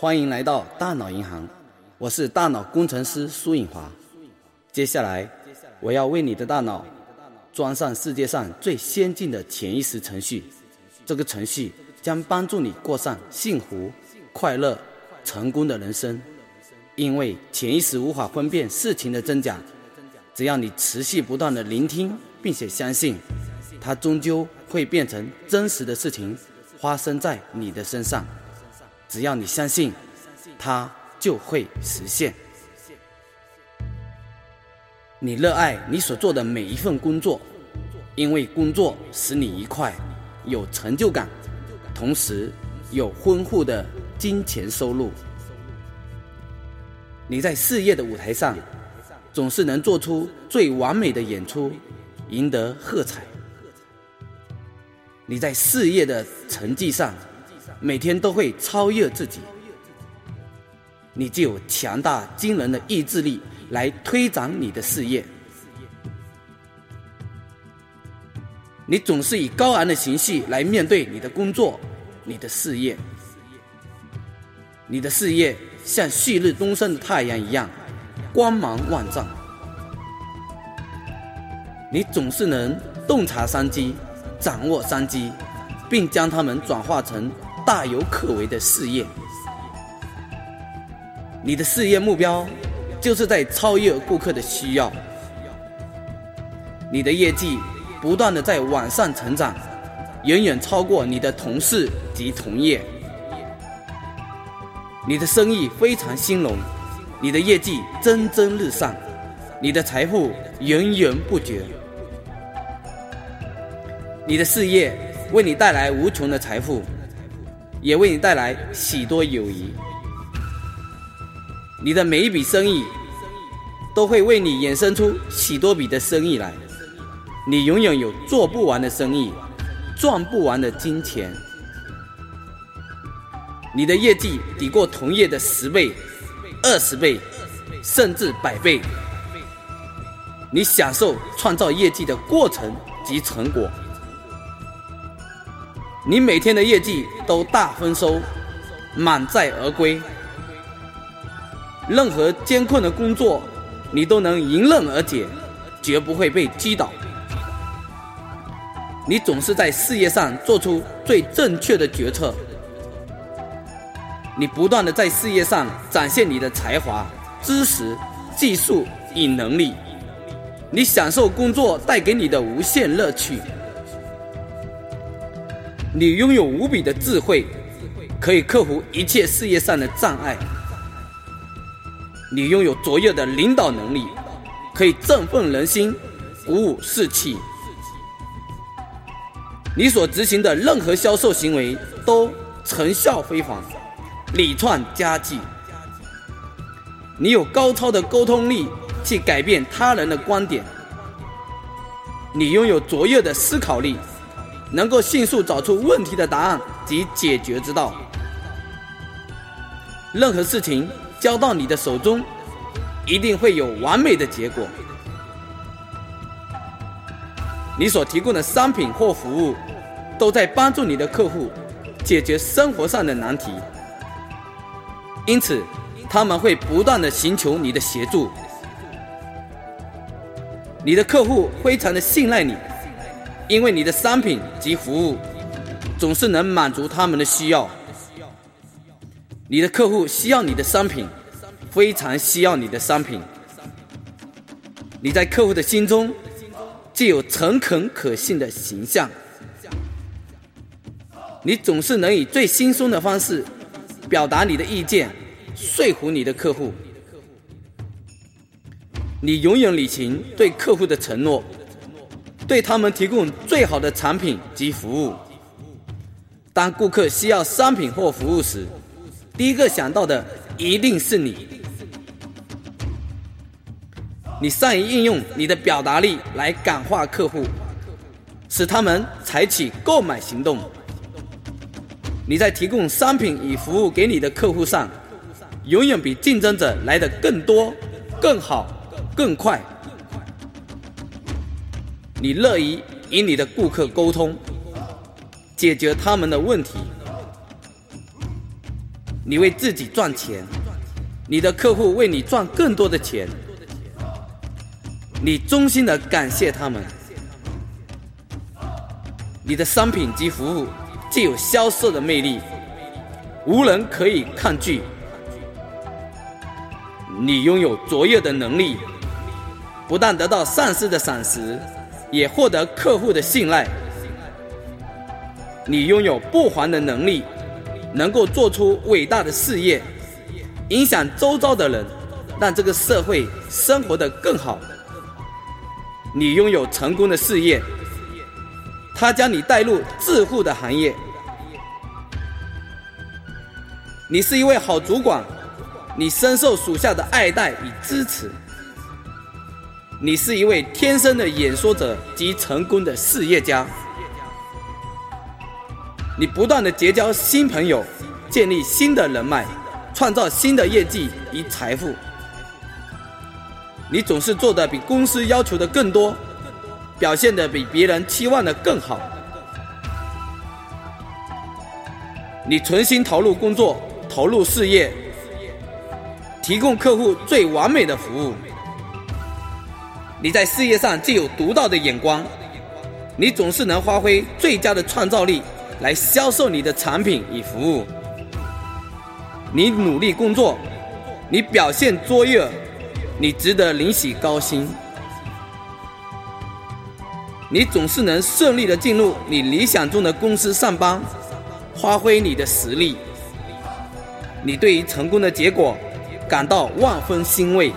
欢迎来到大脑银行，我是大脑工程师苏颖华。接下来，我要为你的大脑装上世界上最先进的潜意识程序。这个程序将帮助你过上幸福、快乐、成功的人生。因为潜意识无法分辨事情的真假，只要你持续不断的聆听，并且相信，它终究会变成真实的事情，发生在你的身上。只要你相信，它就会实现。你热爱你所做的每一份工作，因为工作使你愉快、有成就感，同时有丰富的金钱收入。你在事业的舞台上，总是能做出最完美的演出，赢得喝彩。你在事业的成绩上。每天都会超越自己，你就有强大惊人的意志力来推展你的事业。你总是以高昂的情绪来面对你的工作、你的事业。你的事业像旭日东升的太阳一样，光芒万丈。你总是能洞察商机，掌握商机，并将它们转化成。大有可为的事业，你的事业目标就是在超越顾客的需要。你的业绩不断的在往上成长，远远超过你的同事及同业。你的生意非常兴隆，你的业绩蒸蒸日上，你的财富源源不绝。你的事业为你带来无穷的财富。也为你带来许多友谊。你的每一笔生意，都会为你衍生出许多笔的生意来。你永远有做不完的生意，赚不完的金钱。你的业绩抵过同业的十倍、二十倍，甚至百倍。你享受创造业绩的过程及成果。你每天的业绩都大丰收，满载而归。任何艰困的工作，你都能迎刃而解，绝不会被击倒。你总是在事业上做出最正确的决策。你不断的在事业上展现你的才华、知识、技术与能力。你享受工作带给你的无限乐趣。你拥有无比的智慧，可以克服一切事业上的障碍。你拥有卓越的领导能力，可以振奋人心，鼓舞士气。你所执行的任何销售行为都成效非凡，屡创佳绩。你有高超的沟通力，去改变他人的观点。你拥有卓越的思考力。能够迅速找出问题的答案及解决之道。任何事情交到你的手中，一定会有完美的结果。你所提供的商品或服务，都在帮助你的客户解决生活上的难题，因此他们会不断的寻求你的协助。你的客户非常的信赖你。因为你的商品及服务总是能满足他们的需要，你的客户需要你的商品，非常需要你的商品。你在客户的心中具有诚恳可信的形象，你总是能以最轻松的方式表达你的意见，说服你的客户。你永远履行对客户的承诺。对他们提供最好的产品及服务。当顾客需要商品或服务时，第一个想到的一定是你。你善于运用你的表达力来感化客户，使他们采取购买行动。你在提供商品与服务给你的客户上，永远比竞争者来的更多、更好、更快。你乐于与你的顾客沟通，解决他们的问题。你为自己赚钱，你的客户为你赚更多的钱，你衷心的感谢他们，你的商品及服务既有销售的魅力，无人可以抗拒。你拥有卓越的能力，不但得到上司的赏识，也获得客户的信赖。你拥有不还的能力，能够做出伟大的事业，影响周遭的人，让这个社会生活得更好。你拥有成功的事业，他将你带入致富的行业。你是一位好主管。你深受属下的爱戴与支持，你是一位天生的演说者及成功的事业家。你不断的结交新朋友，建立新的人脉，创造新的业绩与财富。你总是做的比公司要求的更多，表现的比别人期望的更好。你存心投入工作，投入事业。提供客户最完美的服务。你在事业上既有独到的眼光，你总是能发挥最佳的创造力来销售你的产品与服务。你努力工作，你表现卓越，你值得领取高薪。你总是能顺利的进入你理想中的公司上班，发挥你的实力。你对于成功的结果。感到万分欣慰。